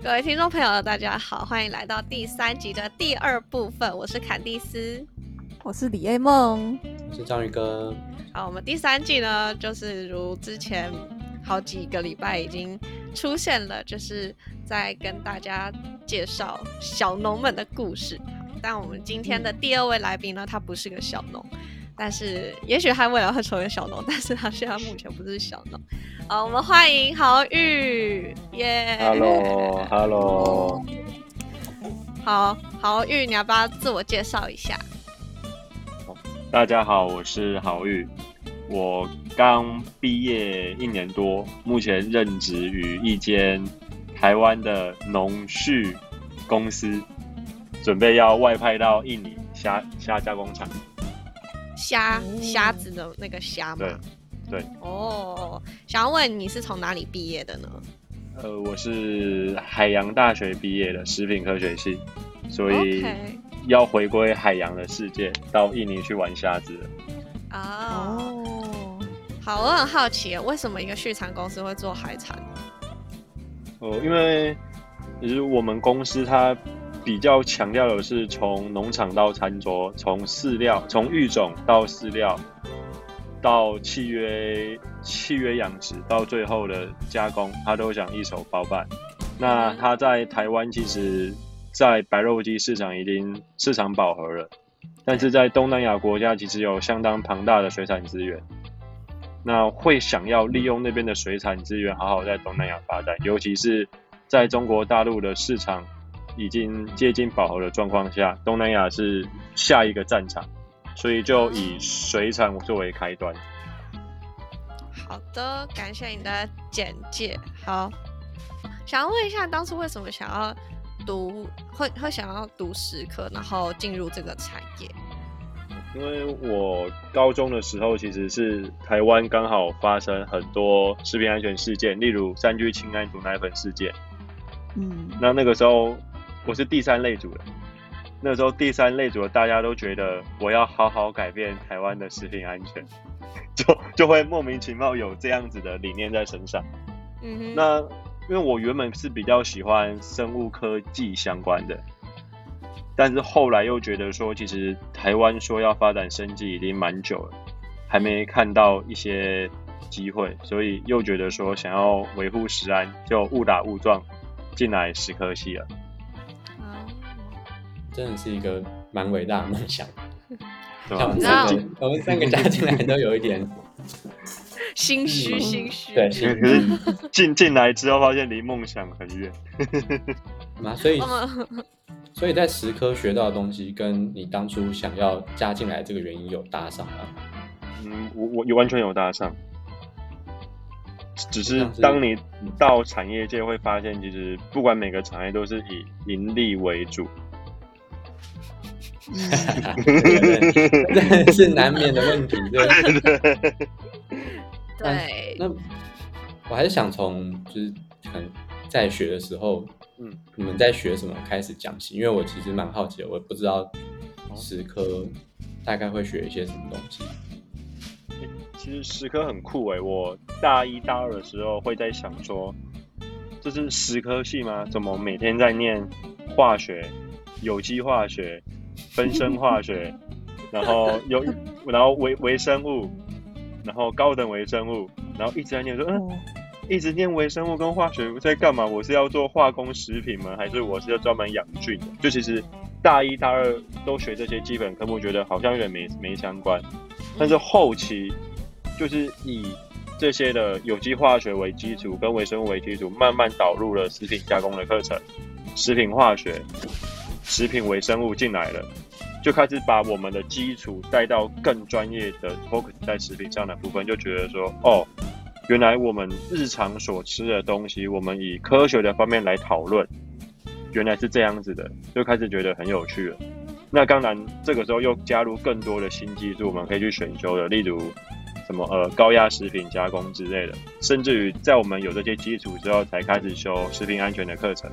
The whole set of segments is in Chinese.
各位听众朋友，大家好，欢迎来到第三集的第二部分。我是坎蒂斯，我是李 A 梦，我是章鱼哥。好，我们第三季呢，就是如之前好几个礼拜已经出现了，就是在跟大家介绍小农们的故事。但我们今天的第二位来宾呢，他不是个小农。但是，也许他未来会成为小农，但是他现在目前不是小农。好，我们欢迎豪玉，耶！Hello，Hello，好，豪玉，你要不要自我介绍一下？大家好，我是豪玉，我刚毕业一年多，目前任职于一间台湾的农畜公司，准备要外派到印尼虾虾加工厂。虾虾子的那个虾吗？对，哦，想要问你是从哪里毕业的呢？呃，我是海洋大学毕业的食品科学系，所以要回归海洋的世界，到印尼去玩虾子。哦，好，我很好奇，为什么一个畜产公司会做海产？哦，因为其实我们公司它。比较强调的是从农场到餐桌，从饲料，从育种到饲料，到契约契约养殖，到最后的加工，他都想一手包办。那他在台湾其实，在白肉鸡市场已经市场饱和了，但是在东南亚国家其实有相当庞大的水产资源。那会想要利用那边的水产资源，好好在东南亚发展，尤其是在中国大陆的市场。已经接近饱和的状况下，东南亚是下一个战场，所以就以水产作为开端。好的，感谢你的简介。好，想要问一下，当初为什么想要读，会会想要读食科，然后进入这个产业？因为我高中的时候，其实是台湾刚好发生很多食品安全事件，例如三聚氰胺毒奶粉事件。嗯，那那个时候。我是第三类组的，那时候第三类组的大家都觉得我要好好改变台湾的食品安全，就就会莫名其妙有这样子的理念在身上。嗯哼，那因为我原本是比较喜欢生物科技相关的，但是后来又觉得说，其实台湾说要发展生技已经蛮久了，还没看到一些机会，所以又觉得说想要维护食安，就误打误撞进来食科系了。真的是一个蛮伟大的梦想，像我们三个，我们三个加进来都有一点 心虚，心虚。对，可是进进来之后发现离梦想很远。啊，所以，所以在实科学到的东西，跟你当初想要加进来这个原因有搭上吗？嗯，我我有完全有搭上，只是当你到产业界会发现，其实不管每个产业都是以盈利为主。这是难免的问题，对 对。那我还是想从就是可能在学的时候，嗯，你们在学什么开始讲起，因为我其实蛮好奇的，我不知道十科大概会学一些什么东西。其实十科很酷哎，我大一大二的时候会在想说，这是十科系吗？怎么每天在念化学、有机化学？分生化学，然后有，然后微微生物，然后高等微生物，然后一直在念说，嗯，一直念微生物跟化学在干嘛？我是要做化工食品吗？还是我是要专门养菌的？就其实大一、大二都学这些基本科目，觉得好像有点没没相关。但是后期就是以这些的有机化学为基础，跟微生物为基础，慢慢导入了食品加工的课程，食品化学。食品微生物进来了，就开始把我们的基础带到更专业的 focus 在食品上的部分，就觉得说，哦，原来我们日常所吃的东西，我们以科学的方面来讨论，原来是这样子的，就开始觉得很有趣了。那当然，这个时候又加入更多的新技术，我们可以去选修的，例如什么呃高压食品加工之类的，甚至于在我们有这些基础之后，才开始修食品安全的课程。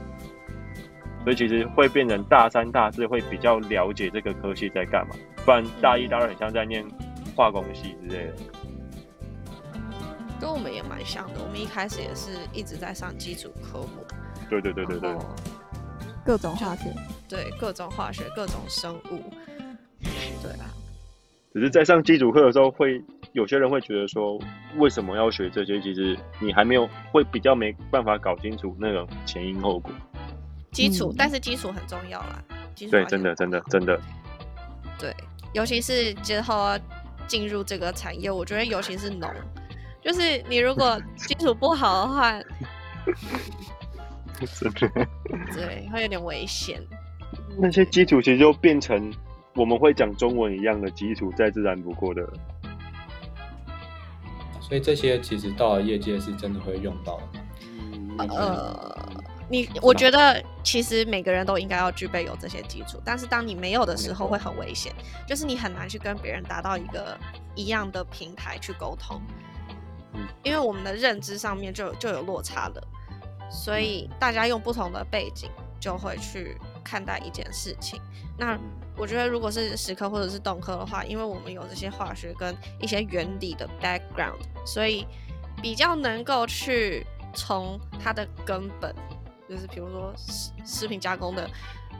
所以其实会变成大三、大四会比较了解这个科系在干嘛，不然大一、大二很像在念化工系之类的。跟我们也蛮像的，我们一开始也是一直在上基础科目。对对对对对。各种化学。对，各种化学，各种生物。对啊。只是在上基础课的时候，会有些人会觉得说，为什么要学这些？其实你还没有会比较没办法搞清楚那种前因后果。基础，但是基础很重要啦。对，真的，真的，真的。对，尤其是之后进入这个产业，我觉得尤其是农，就是你如果 基础不好的话，真的，对，会有点危险。那些基础其实就变成。我们会讲中文一样的基础，再自然不过的。所以这些其实到了业界是真的会用到的。呃，你我觉得其实每个人都应该要具备有这些基础，但是当你没有的时候会很危险，就是你很难去跟别人达到一个一样的平台去沟通。因为我们的认知上面就就有落差了，所以大家用不同的背景就会去看待一件事情。那我觉得，如果是实科或者是动科的话，因为我们有这些化学跟一些原理的 background，所以比较能够去从它的根本，就是比如说食食品加工的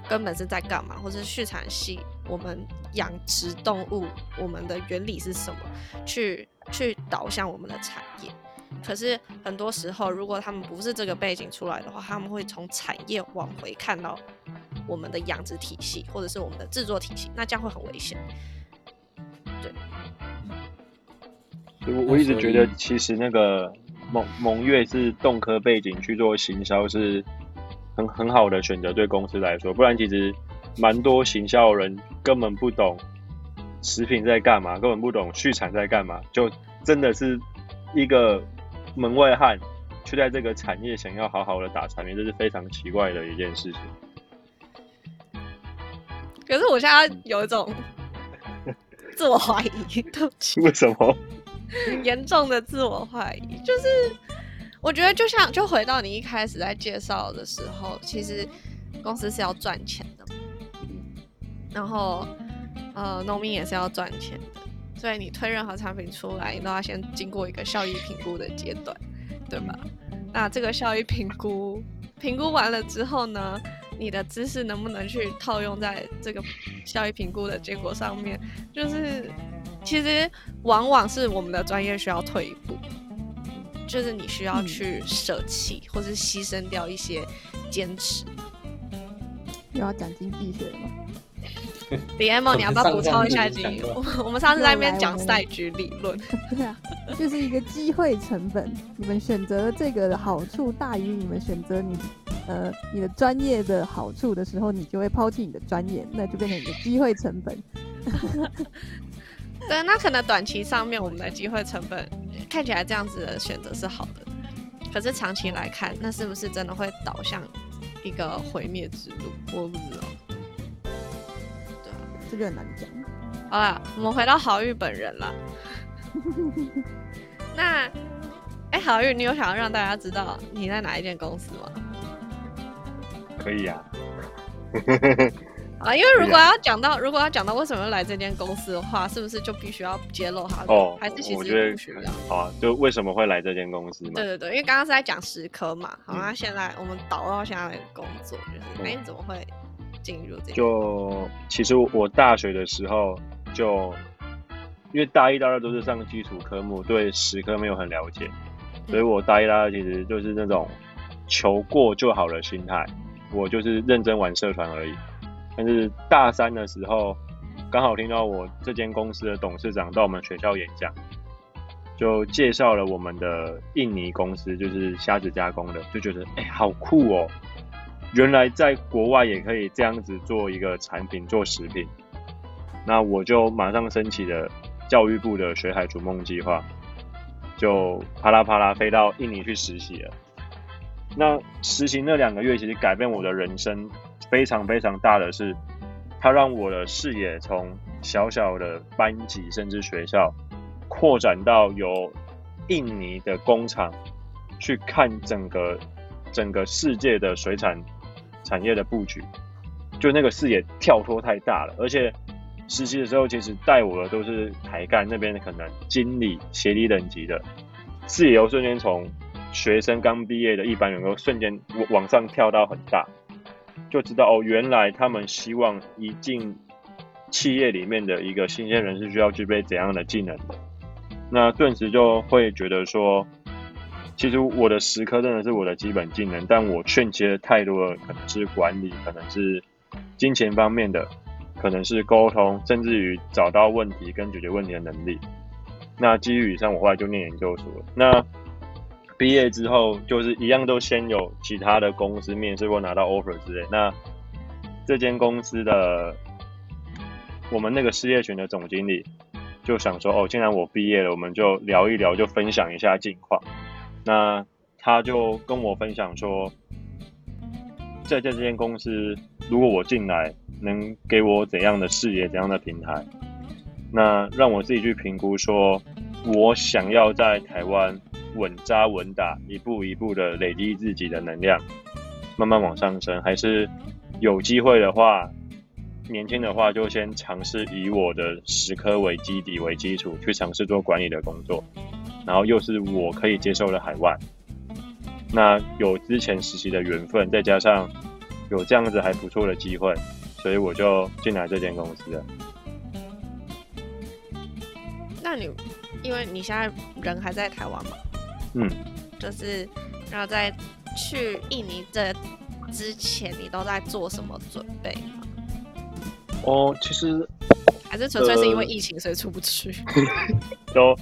根本是在干嘛，或者是畜产系我们养殖动物我们的原理是什么，去去导向我们的产业。可是很多时候，如果他们不是这个背景出来的话，他们会从产业往回看到。我们的养殖体系，或者是我们的制作体系，那这样会很危险。对，我我一直觉得，其实那个蒙蒙月是动科背景去做行销是很很好的选择，对公司来说。不然其实蛮多行销人根本不懂食品在干嘛，根本不懂畜产在干嘛，就真的是一个门外汉，却在这个产业想要好好的打产品，这是非常奇怪的一件事情。可是我现在有一种自我怀疑，对不起。为什么？严重的自我怀疑，就是我觉得就像就回到你一开始在介绍的时候，其实公司是要赚钱的，然后呃农民也是要赚钱的，所以你推任何产品出来，你都要先经过一个效益评估的阶段，对吧？那这个效益评估评估完了之后呢？你的知识能不能去套用在这个效益评估的结果上面？就是其实往往是我们的专业需要退一步，就是你需要去舍弃或是牺牲掉一些坚持。又要讲经济学了吗？李 M，你要不要补充一下经？我我们上次在那边讲赛局理论，对啊，就是一个机会成本。你们选择这个的好处大于你们选择你。呃，你的专业的好处的时候，你就会抛弃你的专业，那就变成你的机会成本。对，那可能短期上面我们的机会成本看起来这样子的选择是好的，可是长期来看，那是不是真的会导向一个毁灭之路？我不知道。对啊，这个很难讲。好了，我们回到郝玉本人了。那，哎，郝玉，你有想要让大家知道你在哪一间公司吗？可以啊，啊，因为如果要讲到，如果要讲到为什么来这间公司的话，是不是就必须要揭露他？哦，还是其实不需要？好啊，就为什么会来这间公司嘛？对对对，因为刚刚是在讲十科嘛，好，那现在我们导到现在的工作，就是哎，你怎么会进入这？就其实我大学的时候就，因为大一、大二都是上基础科目，对十科没有很了解，所以我大一、大二其实就是那种求过就好的心态。我就是认真玩社团而已，但是大三的时候，刚好听到我这间公司的董事长到我们学校演讲，就介绍了我们的印尼公司，就是虾子加工的，就觉得哎，好酷哦！原来在国外也可以这样子做一个产品，做食品。那我就马上申请了教育部的学海逐梦计划，就啪啦啪啦飞到印尼去实习了。那实习那两个月，其实改变我的人生非常非常大的是，它让我的视野从小小的班级甚至学校，扩展到有印尼的工厂，去看整个整个世界的水产产业的布局，就那个视野跳脱太大了。而且实习的时候，其实带我的都是台干那边的可能经理、协理等级的，视野又瞬间从学生刚毕业的一般员工瞬间往上跳到很大，就知道哦，原来他们希望一进企业里面的一个新鲜人是需要具备怎样的技能的。那顿时就会觉得说，其实我的时刻真的是我的基本技能，但我欠缺太多的可能是管理，可能是金钱方面的，可能是沟通，甚至于找到问题跟解决问题的能力。那基于以上，我后来就念研究所。那毕业之后，就是一样都先有其他的公司面试或拿到 offer 之类。那这间公司的我们那个事业群的总经理。就想说哦，既然我毕业了，我们就聊一聊，就分享一下近况。那他就跟我分享说，在这间公司，如果我进来，能给我怎样的视野、怎样的平台？那让我自己去评估，说我想要在台湾稳扎稳打，一步一步的累积自己的能量，慢慢往上升，还是有机会的话。年轻的话，就先尝试以我的十科为基底为基础，去尝试做管理的工作，然后又是我可以接受的海外。那有之前实习的缘分，再加上有这样子还不错的机会，所以我就进来这间公司了。那你因为你现在人还在台湾嘛？嗯，就是然后在去印尼这之前，你都在做什么准备？哦，其实还是纯粹是因为疫情，所以出不去。都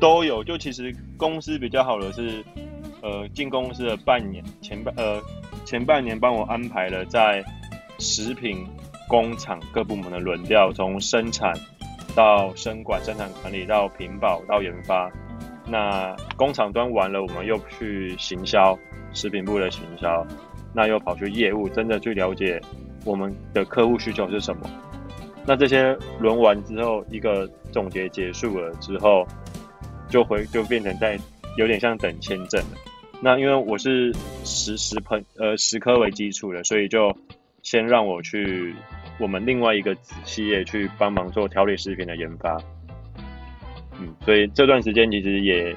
都有，就其实公司比较好的是，呃，进公司的半年前半呃前半年帮我安排了在食品工厂各部门的轮调，从生产到生管、生产管理到品保到研发。那工厂端完了，我们又去行销食品部的行销，那又跑去业务，真的去了解。我们的客户需求是什么？那这些轮完之后，一个总结结束了之后，就回就变成在有点像等签证了。那因为我是十十喷呃十科为基础的，所以就先让我去我们另外一个子企业去帮忙做调理食品的研发。嗯，所以这段时间其实也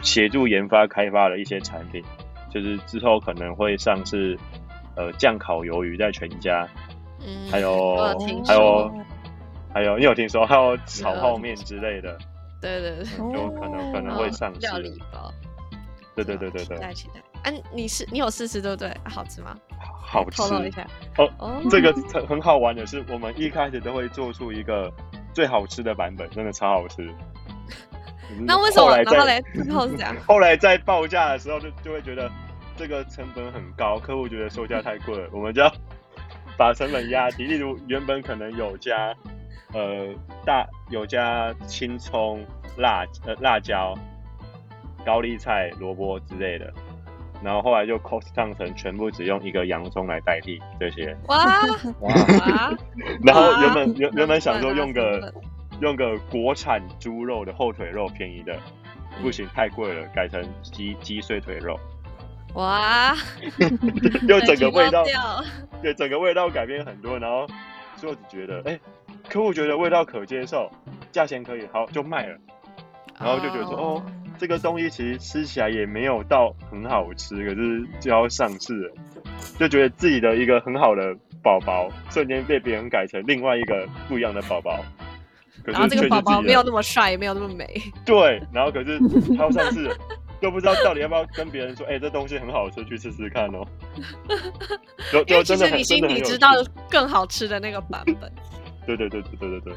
协助研发开发了一些产品，就是之后可能会上市。呃，酱烤鱿鱼在全家，嗯，还有还有还有，你有听说还有炒泡面之类的？对对对，有可能可能会上市。料理包，对对对对对。期待期待。哎，你是你有试吃对不对？好吃吗？好吃。透露一下。哦，这个很很好玩的是，我们一开始都会做出一个最好吃的版本，真的超好吃。那为什么然后嘞？最后是这样。后来在报价的时候，就就会觉得。这个成本很高，客户觉得售价太贵了，我们就要 把成本压低。例如原本可能有加呃大有加青葱、辣呃辣椒、高丽菜、萝卜之类的，然后后来就 cost down 成全部只用一个洋葱来代替这些。哇哇！然后原本原原本想说用个用个国产猪肉的后腿肉便宜的，不行太贵了，改成鸡鸡碎腿肉。哇，就整个味道，对整个味道改变很多，然后最后只觉得，哎，客户觉得味道可接受，价钱可以，好就卖了，然后就觉得说，哦，这个东西其实吃起来也没有到很好吃，可是就要上市了，就觉得自己的一个很好的宝宝，瞬间被别人改成另外一个不一样的宝宝，然后这个宝宝没有那么帅，也没有那么美，对，然后可是他要上市。都不知道到底要不要跟别人说，哎，这东西很好吃，去试试看哦。因为其实你心里知道更好吃的那个版本。对对对对对对对。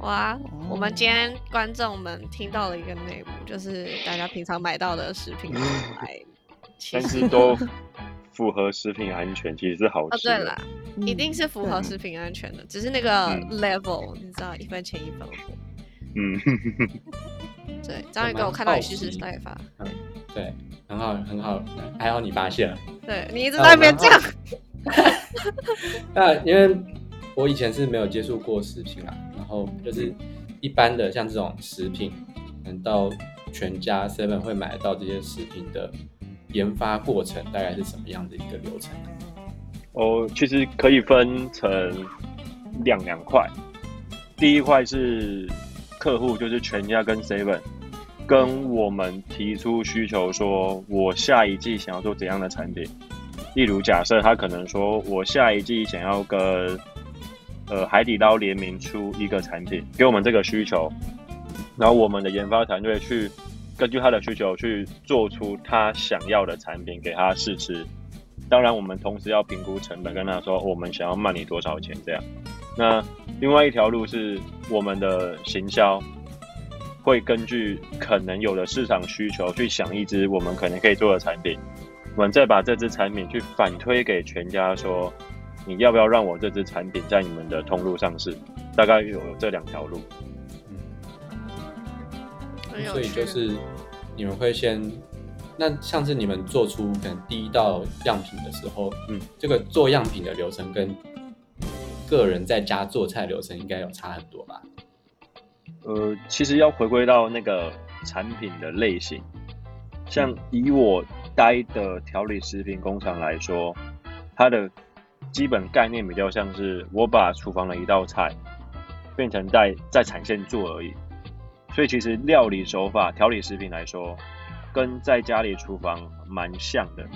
哇，我们今天观众们听到了一个内幕，就是大家平常买到的食品，但是都符合食品安全，其实是好吃。对了，一定是符合食品安全的，只是那个 level，你知道，一分钱一分货。嗯。对，张宇哥，我看到你实时代发，对，对，很好，很好，还好你发现了，对你一直在那边这样。那因为我以前是没有接触过食品啊，然然后就是一般的像这种食品，能到全家 seven 会买到这些食品的研发过程大概是什么样的一个流程？哦，其实可以分成两两块，第一块是客户，就是全家跟 seven。跟我们提出需求，说我下一季想要做怎样的产品。例如，假设他可能说我下一季想要跟呃海底捞联名出一个产品，给我们这个需求，然后我们的研发团队去根据他的需求去做出他想要的产品给他试吃。当然，我们同时要评估成本，跟他说我们想要卖你多少钱这样。那另外一条路是我们的行销，会根据可能有的市场需求去想一支我们可能可以做的产品，我们再把这支产品去反推给全家说，你要不要让我这支产品在你们的通路上市？大概有这两条路。嗯，所以就是你们会先。那像是你们做出可能第一道样品的时候，嗯，这个做样品的流程跟个人在家做菜流程应该有差很多吧？呃，其实要回归到那个产品的类型，像以我待的调理食品工厂来说，它的基本概念比较像是我把厨房的一道菜变成在在产线做而已，所以其实料理手法调理食品来说。跟在家里厨房蛮像的，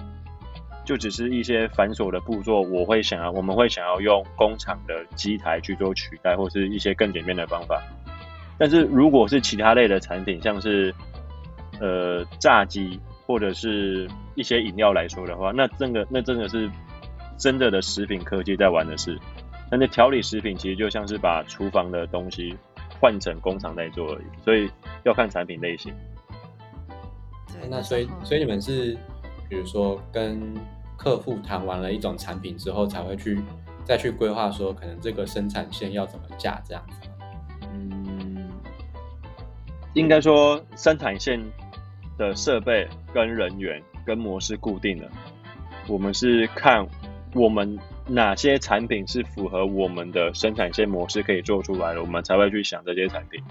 就只是一些繁琐的步骤，我会想要，我们会想要用工厂的机台去做取代，或是一些更简便的方法。但是如果是其他类的产品，像是呃炸鸡或者是一些饮料来说的话，那真的那真的是真的的食品科技在玩的事。但是调理食品其实就像是把厨房的东西换成工厂在做而已，所以要看产品类型。那所以，所以你们是，比如说跟客户谈完了一种产品之后，才会去再去规划说，可能这个生产线要怎么架这样子。嗯，应该说生产线的设备跟人员跟模式固定了，我们是看我们哪些产品是符合我们的生产线模式可以做出来的，我们才会去想这些产品。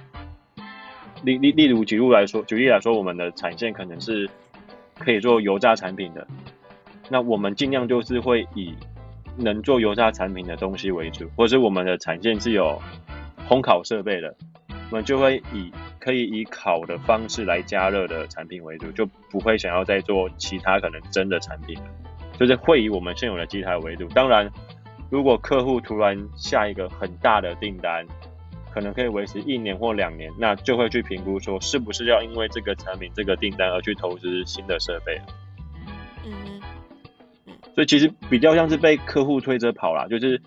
例例例如举例来说，举例来说，我们的产线可能是可以做油炸产品的，那我们尽量就是会以能做油炸产品的东西为主，或是我们的产线是有烘烤设备的，我们就会以可以以烤的方式来加热的产品为主，就不会想要再做其他可能蒸的产品，就是会以我们现有的机台为主。当然，如果客户突然下一个很大的订单，可能可以维持一年或两年，那就会去评估说是不是要因为这个产品、这个订单而去投资新的设备。嗯，所以其实比较像是被客户推着跑啦，就是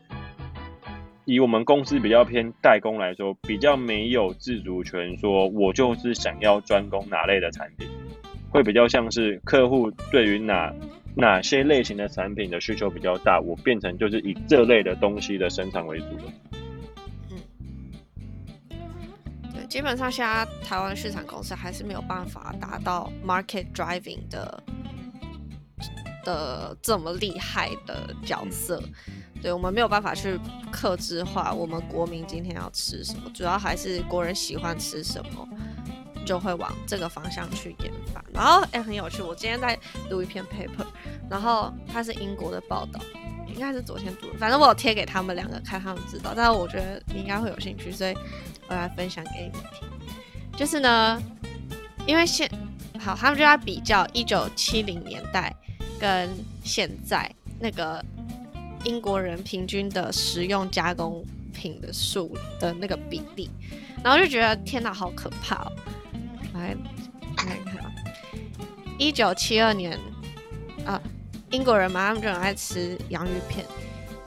以我们公司比较偏代工来说，比较没有自主权，说我就是想要专攻哪类的产品，会比较像是客户对于哪哪些类型的产品的需求比较大，我变成就是以这类的东西的生产为主的。基本上，现在台湾市场公司还是没有办法达到 market driving 的的这么厉害的角色。对我们没有办法去克制化我们国民今天要吃什么，主要还是国人喜欢吃什么，就会往这个方向去研发。然后，哎，很有趣，我今天在读一篇 paper，然后它是英国的报道。应该是昨天读的，反正我有贴给他们两个看，他们知道。但是我觉得你应该会有兴趣，所以我来分享给你们听。就是呢，因为现好，他们就在比较一九七零年代跟现在那个英国人平均的食用加工品的数的那个比例，然后就觉得天哪，好可怕哦！来看一看，一九七二年啊。英国人嘛，他们就很爱吃洋芋片。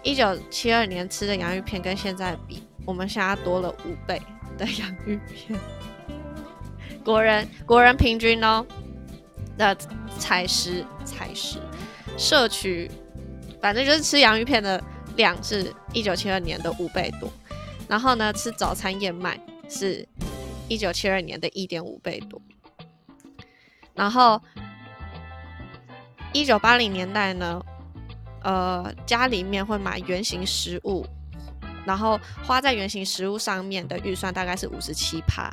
一九七二年吃的洋芋片跟现在比，我们现在多了五倍的洋芋片。国人国人平均哦的采食采食摄取，反正就是吃洋芋片的量是一九七二年的五倍多。然后呢，吃早餐燕麦是一九七二年的一点五倍多。然后。一九八零年代呢，呃，家里面会买圆形食物，然后花在圆形食物上面的预算大概是五十七趴，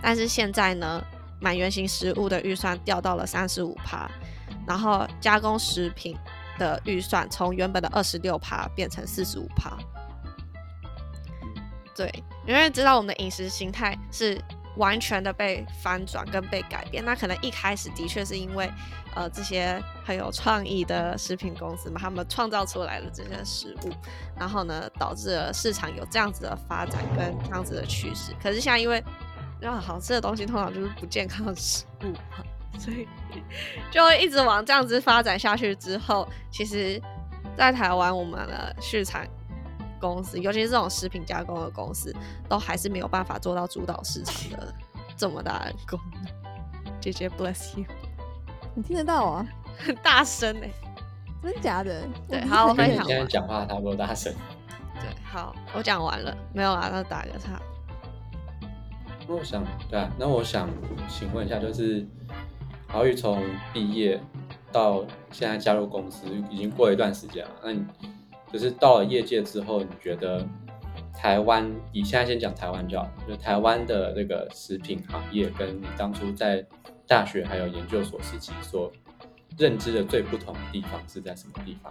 但是现在呢，买圆形食物的预算掉到了三十五趴，然后加工食品的预算从原本的二十六趴变成四十五趴。对，因为知道我们的饮食形态是完全的被翻转跟被改变。那可能一开始的确是因为，呃，这些很有创意的食品公司嘛，他们创造出来的这些食物，然后呢，导致了市场有这样子的发展跟这样子的趋势。可是现在因为，那好吃的东西通常就是不健康的食物嘛，所以就会一直往这样子发展下去。之后，其实，在台湾我们的市场。公司，尤其是这种食品加工的公司，都还是没有办法做到主导市场的 这么大的功能。姐姐 bless you，你听得到啊？很大声哎，真的假的？对，好，我分享。现在讲话差不多大声。对，好，我讲完了，没有啊？那打个叉。那我想，对啊，那我想请问一下，就是豪宇从毕业到现在加入公司，已经过一段时间了，那你？就是到了业界之后，你觉得台湾，以现在先讲台湾就好，就台湾的那个食品行业，跟你当初在大学还有研究所时期所认知的最不同的地方是在什么地方？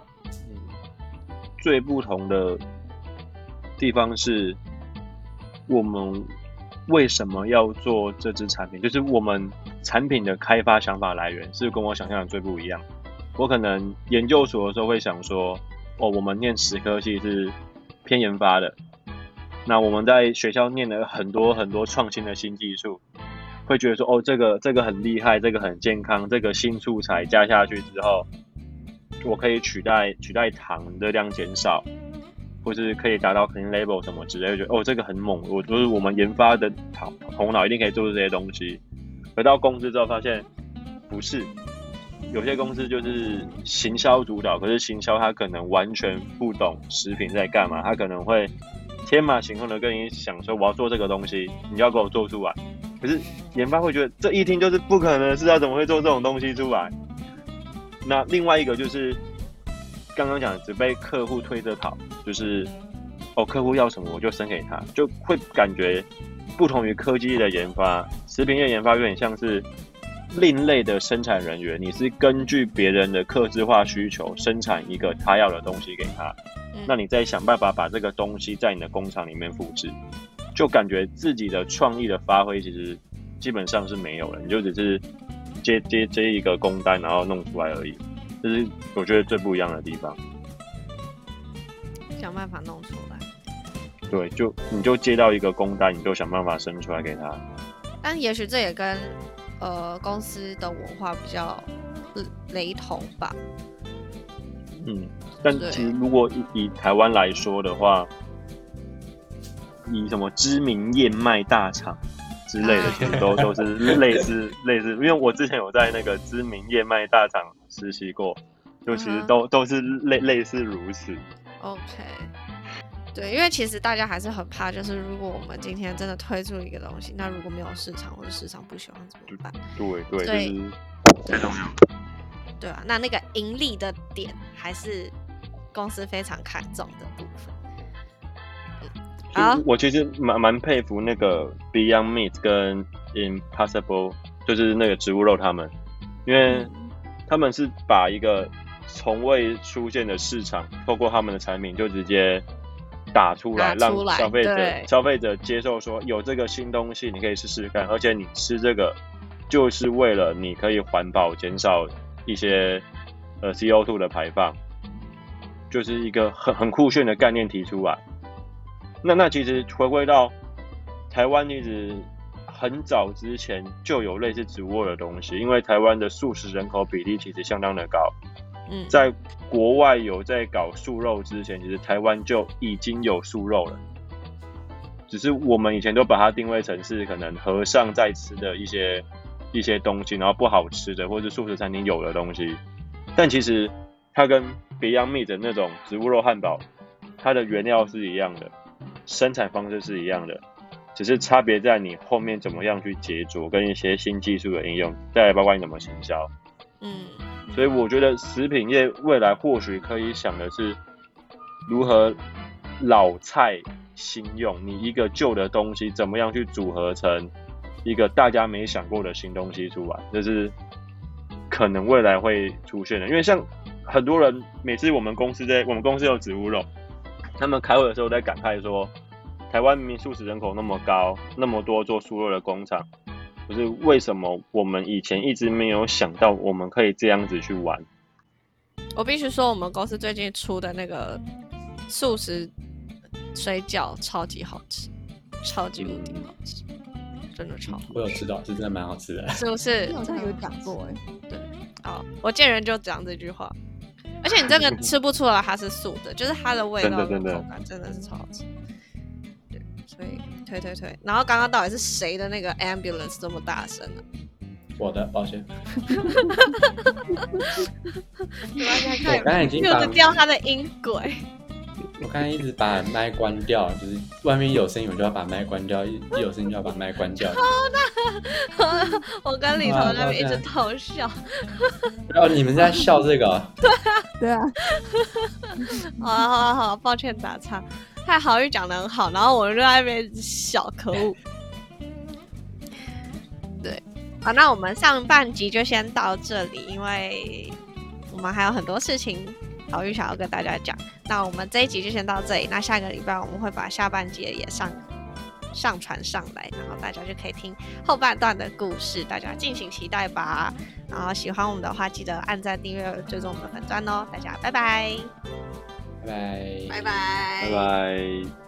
最不同的地方是我们为什么要做这支产品，就是我们产品的开发想法来源是跟我想象的最不一样。我可能研究所的时候会想说。哦，我们念食科系是偏研发的。那我们在学校念了很多很多创新的新技术，会觉得说，哦，这个这个很厉害，这个很健康，这个新素材加下去之后，我可以取代取代糖，热量减少，或是可以达到 clean label 什么之类，觉得哦，这个很猛，我就是我们研发的头头脑一定可以做出这些东西。回到公司之后发现不是。有些公司就是行销主导，可是行销他可能完全不懂食品在干嘛，他可能会天马行空的跟你想说我要做这个东西，你要给我做出来。可是研发会觉得这一听就是不可能的事，他怎么会做这种东西出来？那另外一个就是刚刚讲只被客户推着跑，就是哦客户要什么我就生给他，就会感觉不同于科技的研发，食品业研发有点像是。另类的生产人员，你是根据别人的客制化需求生产一个他要的东西给他，那你再想办法把这个东西在你的工厂里面复制，就感觉自己的创意的发挥其实基本上是没有了，你就只是接接接一个工单然后弄出来而已，这是我觉得最不一样的地方。想办法弄出来。对，就你就接到一个工单，你就想办法生出来给他。但也许这也跟。呃，公司的文化比较雷同吧。嗯，但其实如果以台湾来说的话，以什么知名燕麦大厂之类的，其实都 都是类似类似。因为我之前有在那个知名燕麦大厂实习过，就其实都都是类类似如此。OK。对，因为其实大家还是很怕，就是如果我们今天真的推出一个东西，那如果没有市场或者市场不喜欢怎么办？对对，对，最重要。对啊，那那个盈利的点还是公司非常看重的部分。好，我其实蛮蛮佩服那个 Beyond Meat 跟 Impossible，就是那个植物肉他们，因为他们是把一个从未出现的市场，透过他们的产品就直接。打出来，让消费者消费者接受说有这个新东西，你可以试试看。而且你吃这个，就是为了你可以环保，减少一些呃 CO2 的排放，就是一个很很酷炫的概念提出来。那那其实回归到台湾，一直很早之前就有类似植物的东西，因为台湾的素食人口比例其实相当的高。在国外有在搞素肉之前，其实台湾就已经有素肉了，只是我们以前都把它定位成是可能和尚在吃的一些一些东西，然后不好吃的或者素食餐厅有的东西。但其实它跟 Beyond Meat 的那种植物肉汉堡，它的原料是一样的，生产方式是一样的，只是差别在你后面怎么样去 chế 作，跟一些新技术的应用，再包括你怎么行销。嗯。所以我觉得食品业未来或许可以想的是，如何老菜新用，你一个旧的东西怎么样去组合成一个大家没想过的新东西出来，这是可能未来会出现的。因为像很多人每次我们公司在我们公司有植物肉，他们开会的时候在感慨说，台湾明明素食人口那么高，那么多做酥肉的工厂，可是为什么我们以前一直没有想到我们可以这样子去玩？我必须说，我们公司最近出的那个素食水饺超级好吃，超级无敌好吃，真的超好。我有吃到，是真的蛮好吃的，是不是？好像有讲过哎。对，好，我见人就讲这句话。而且你这个吃不出来它是素的，就是它的味道、口感真的是超好吃。对，所以推推推。然后刚刚到底是谁的那个 ambulance 这么大声呢？我的，抱歉。我刚才已经把掉他的音轨。我刚才一直把麦关掉，就是外面有声音我就要把麦关掉，一有声音就要把麦关掉。好的 我跟里头那边一直偷笑。然后你们在笑这个？对啊，对啊。好了好了好，抱歉打岔。太好玉讲的很好，然后我就在那边笑，可恶。对，好，那我们上半集就先到这里，因为我们还有很多事情。好玉想要跟大家讲，那我们这一集就先到这里。那下个礼拜我们会把下半集也上上传上来，然后大家就可以听后半段的故事，大家敬请期待吧。然后喜欢我们的话，记得按赞、订阅、追踪我们的粉钻哦。大家拜拜，拜拜，拜拜，拜拜。